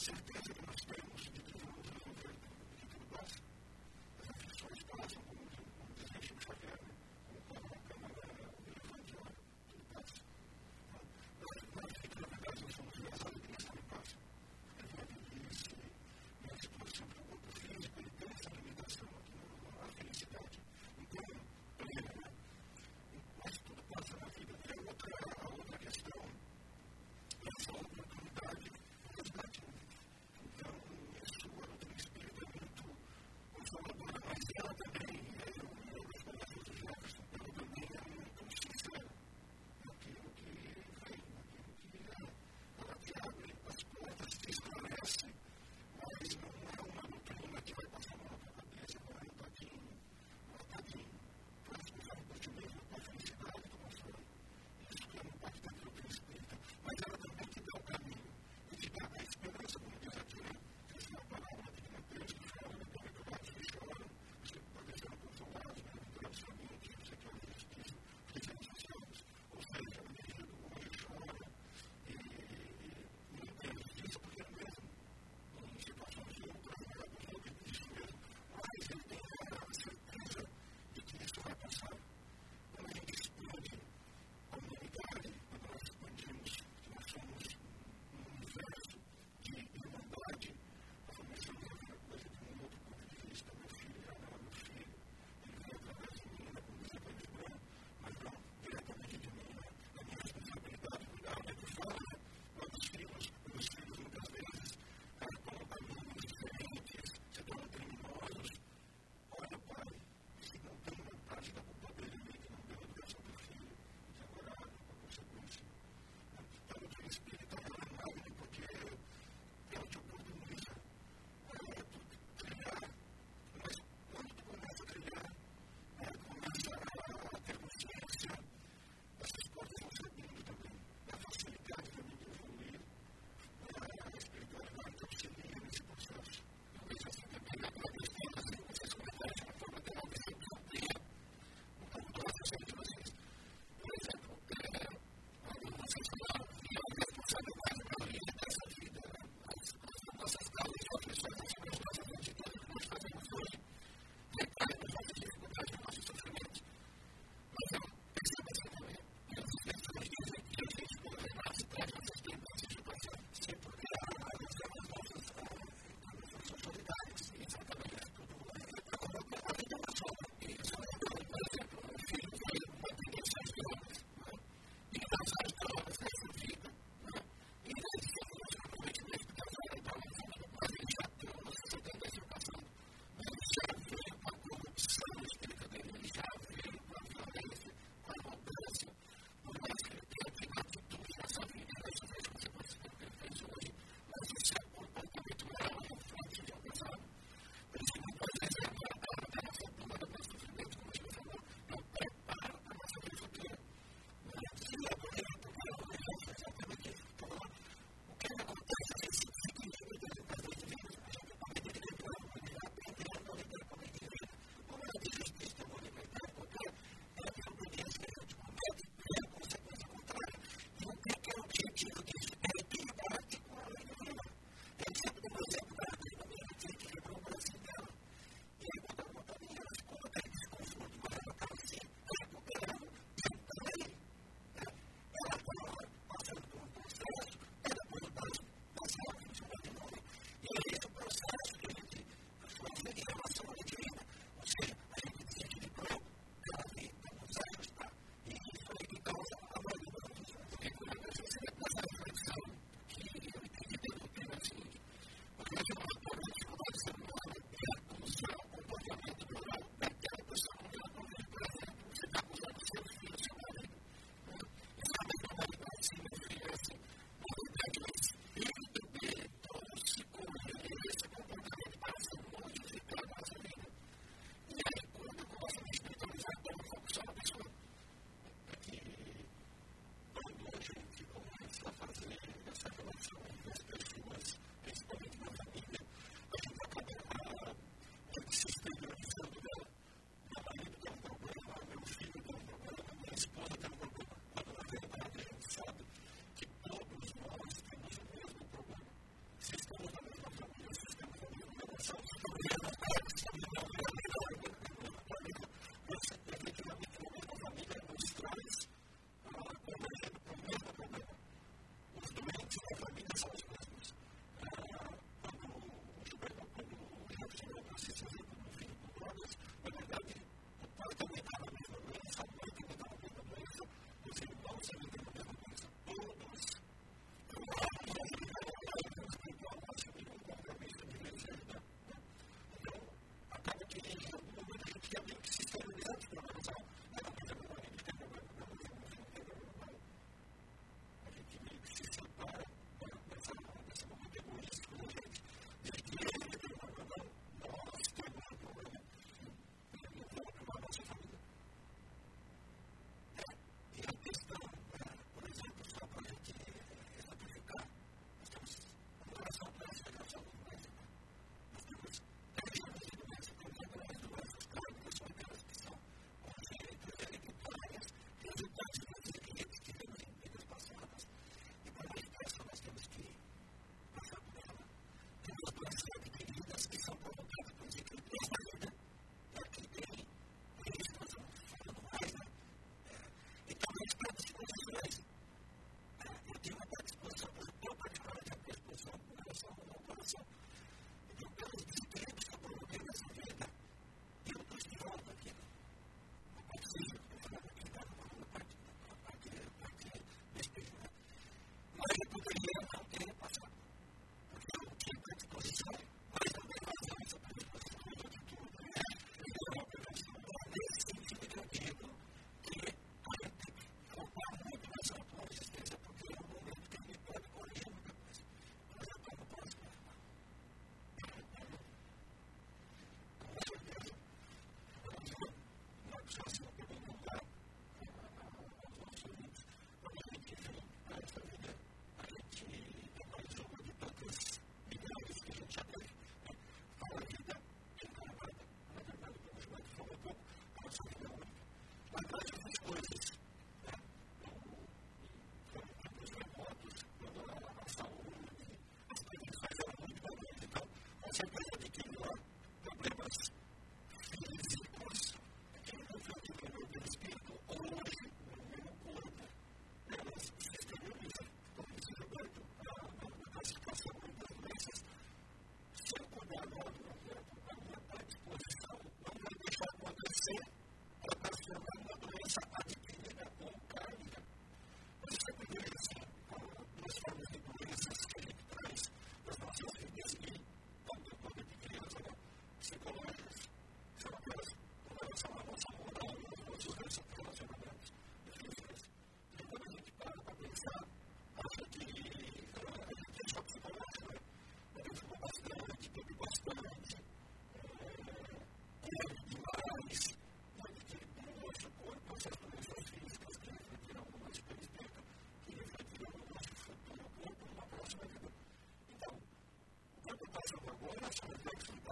Washington.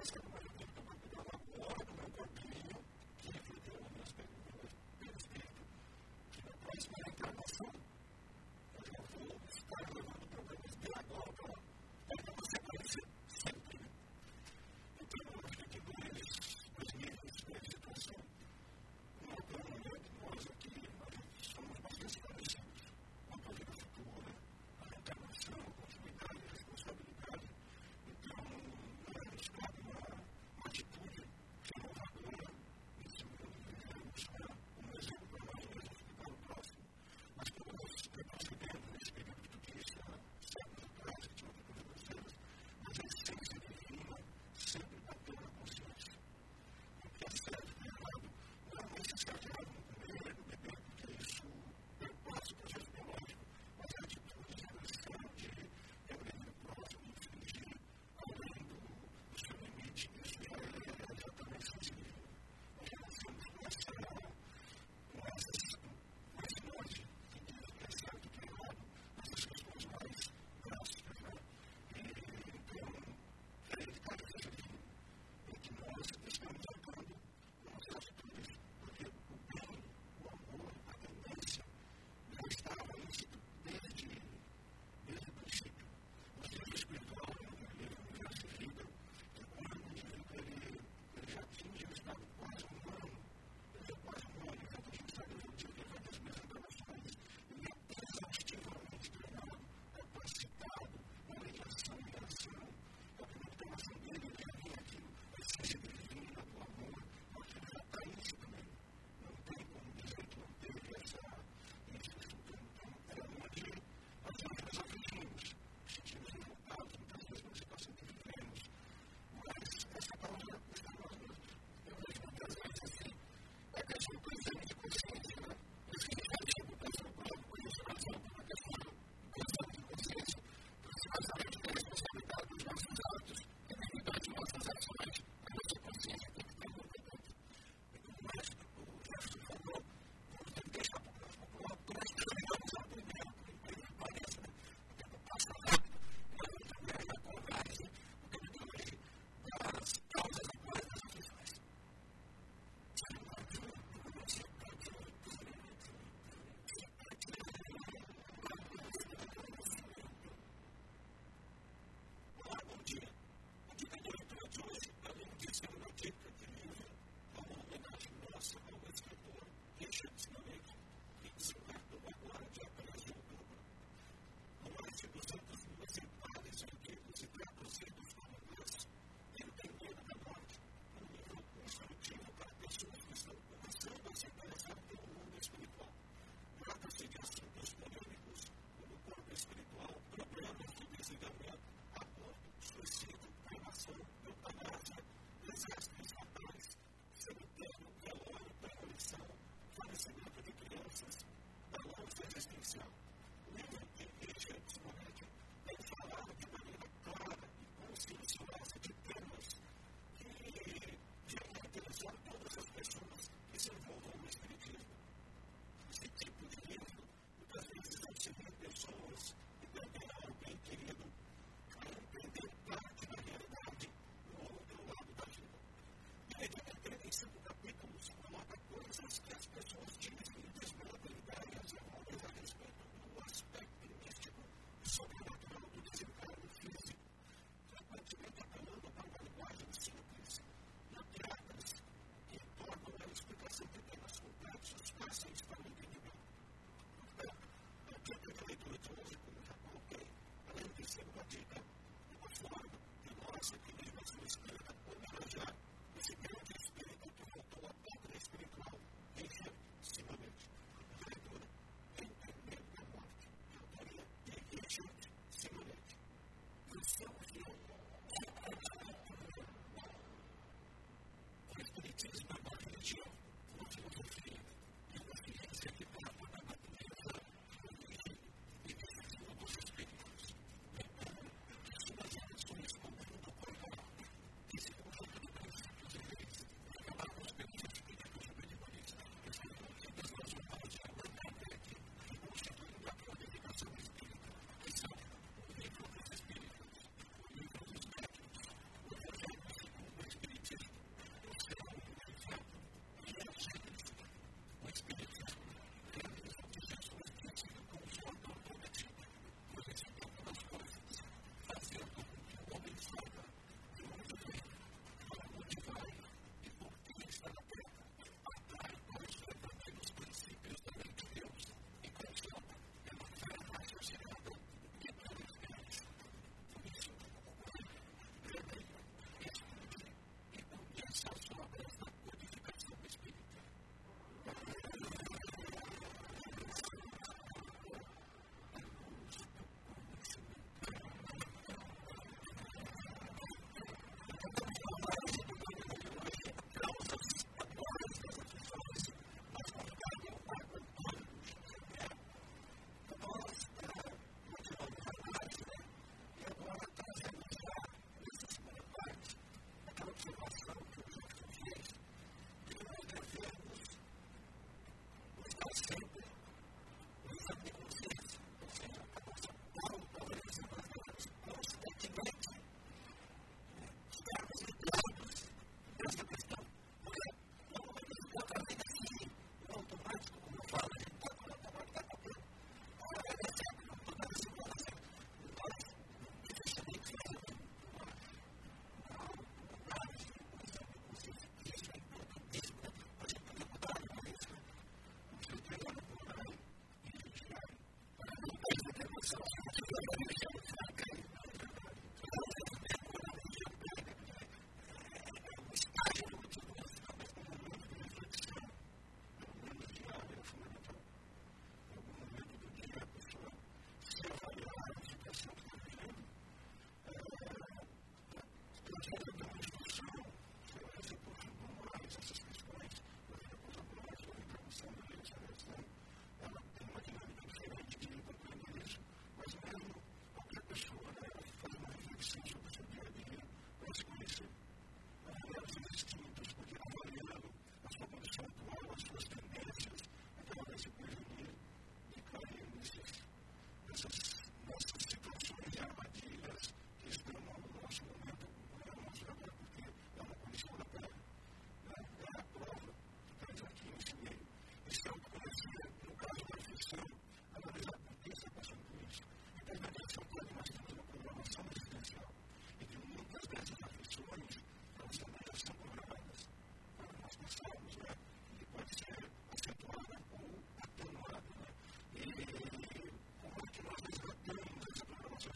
Let's go.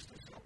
Christ is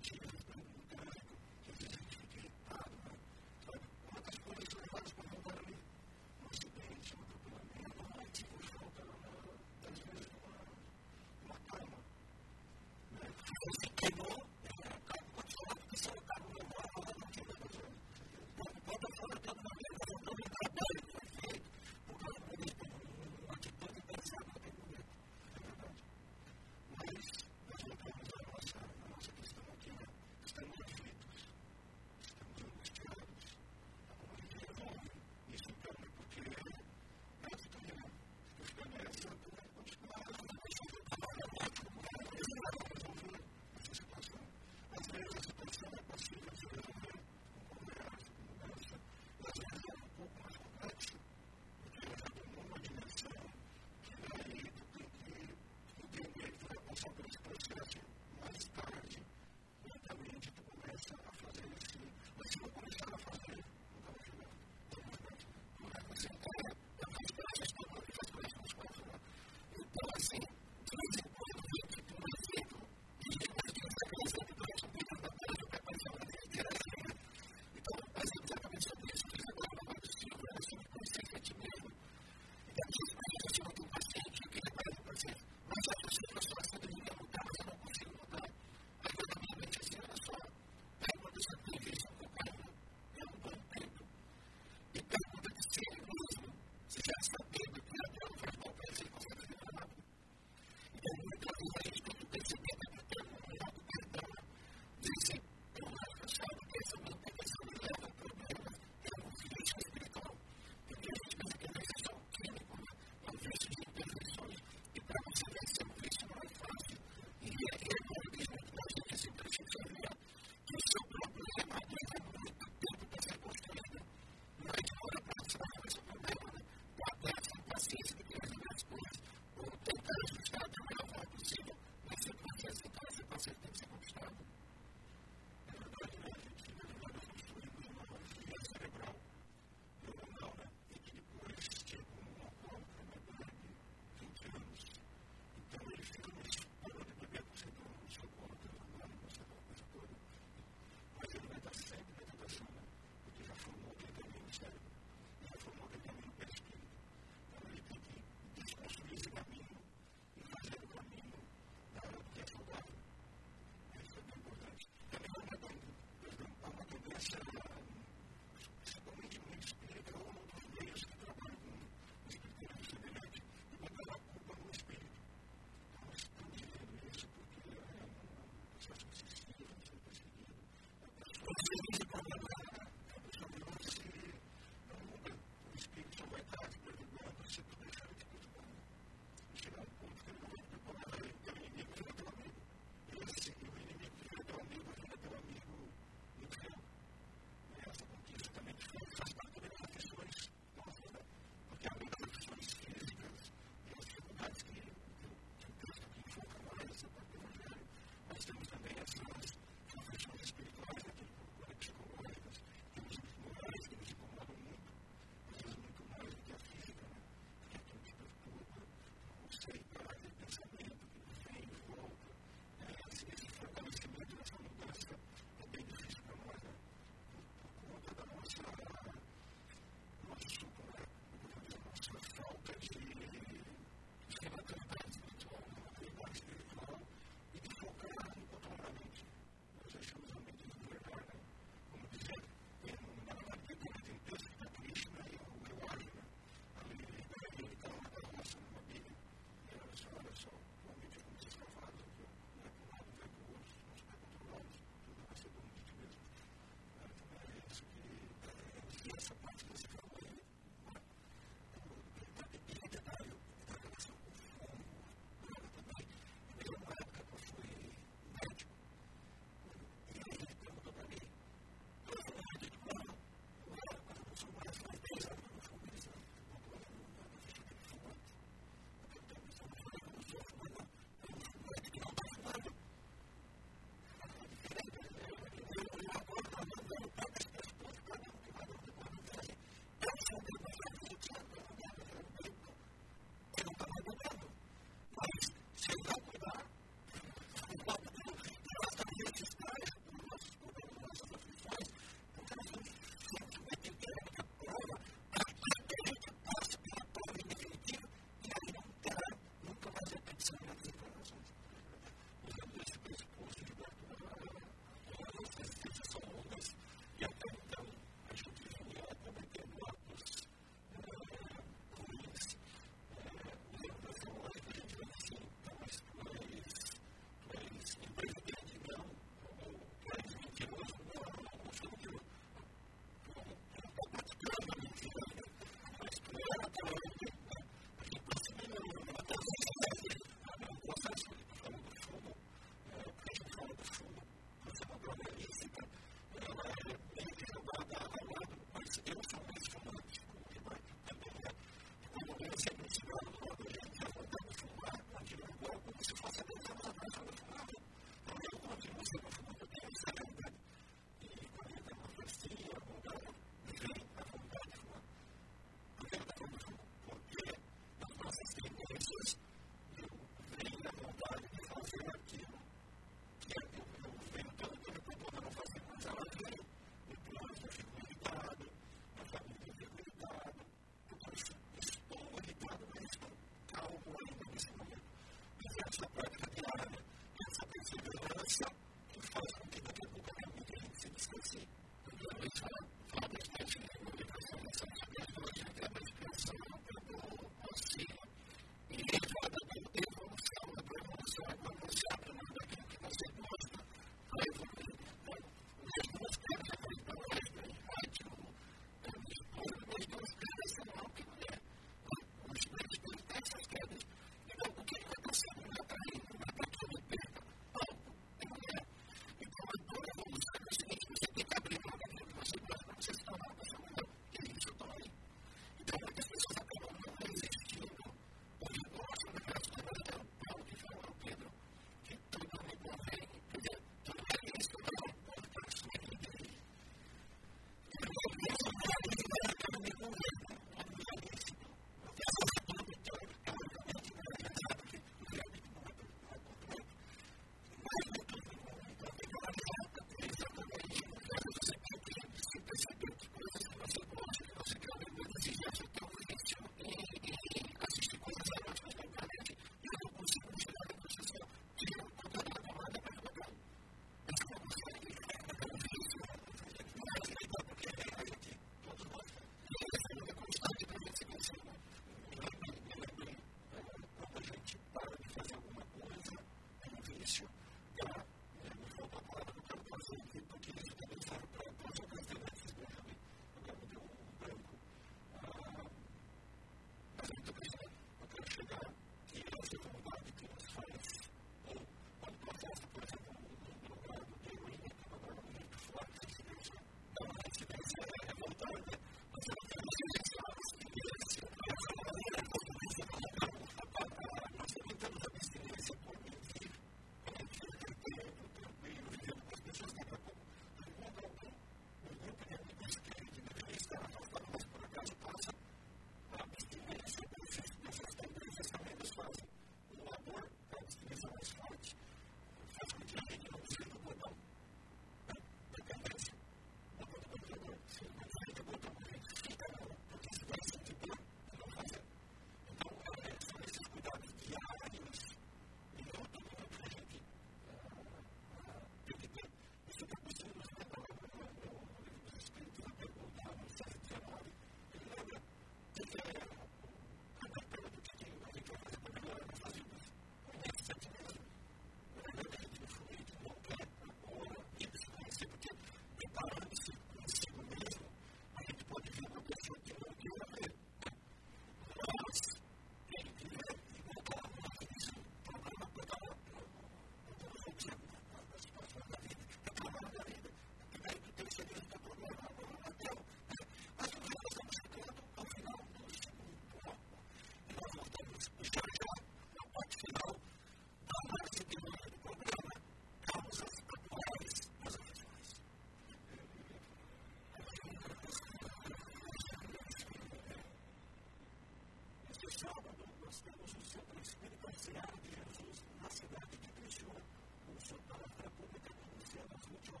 sábado, nós temos o Centro Espírita Seara de Jesus na cidade de Criciúma, com sua palestra pública que inicia nas 20 horas.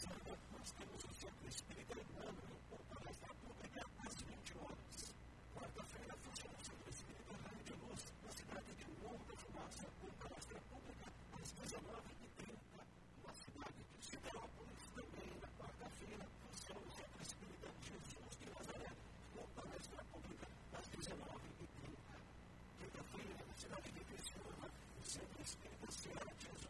passada, nós temos o Centro Espírita Emmanuel com palestra pública às 20 horas. Quarta-feira, funciona o Centro Espírita de Luz, na cidade de com palestra pública às 19h30. Na cidade de também na quarta-feira, funciona o Centro Espírita Jesus de Nazaré, com palestra pública às 19h30. Quinta-feira, na cidade de o Centro Espírita Seara Jesus.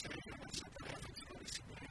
Savior, and said that everything is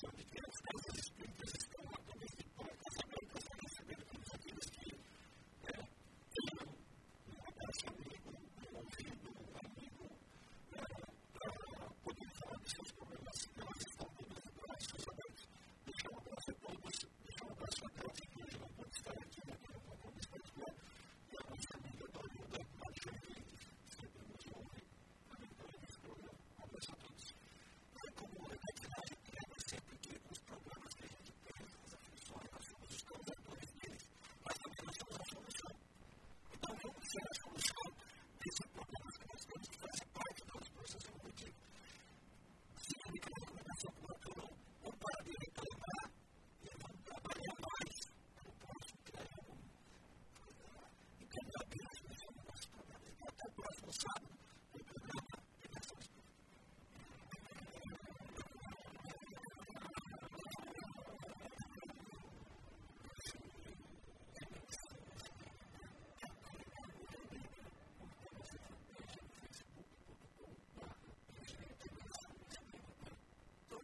son de Dios, causa de espíritus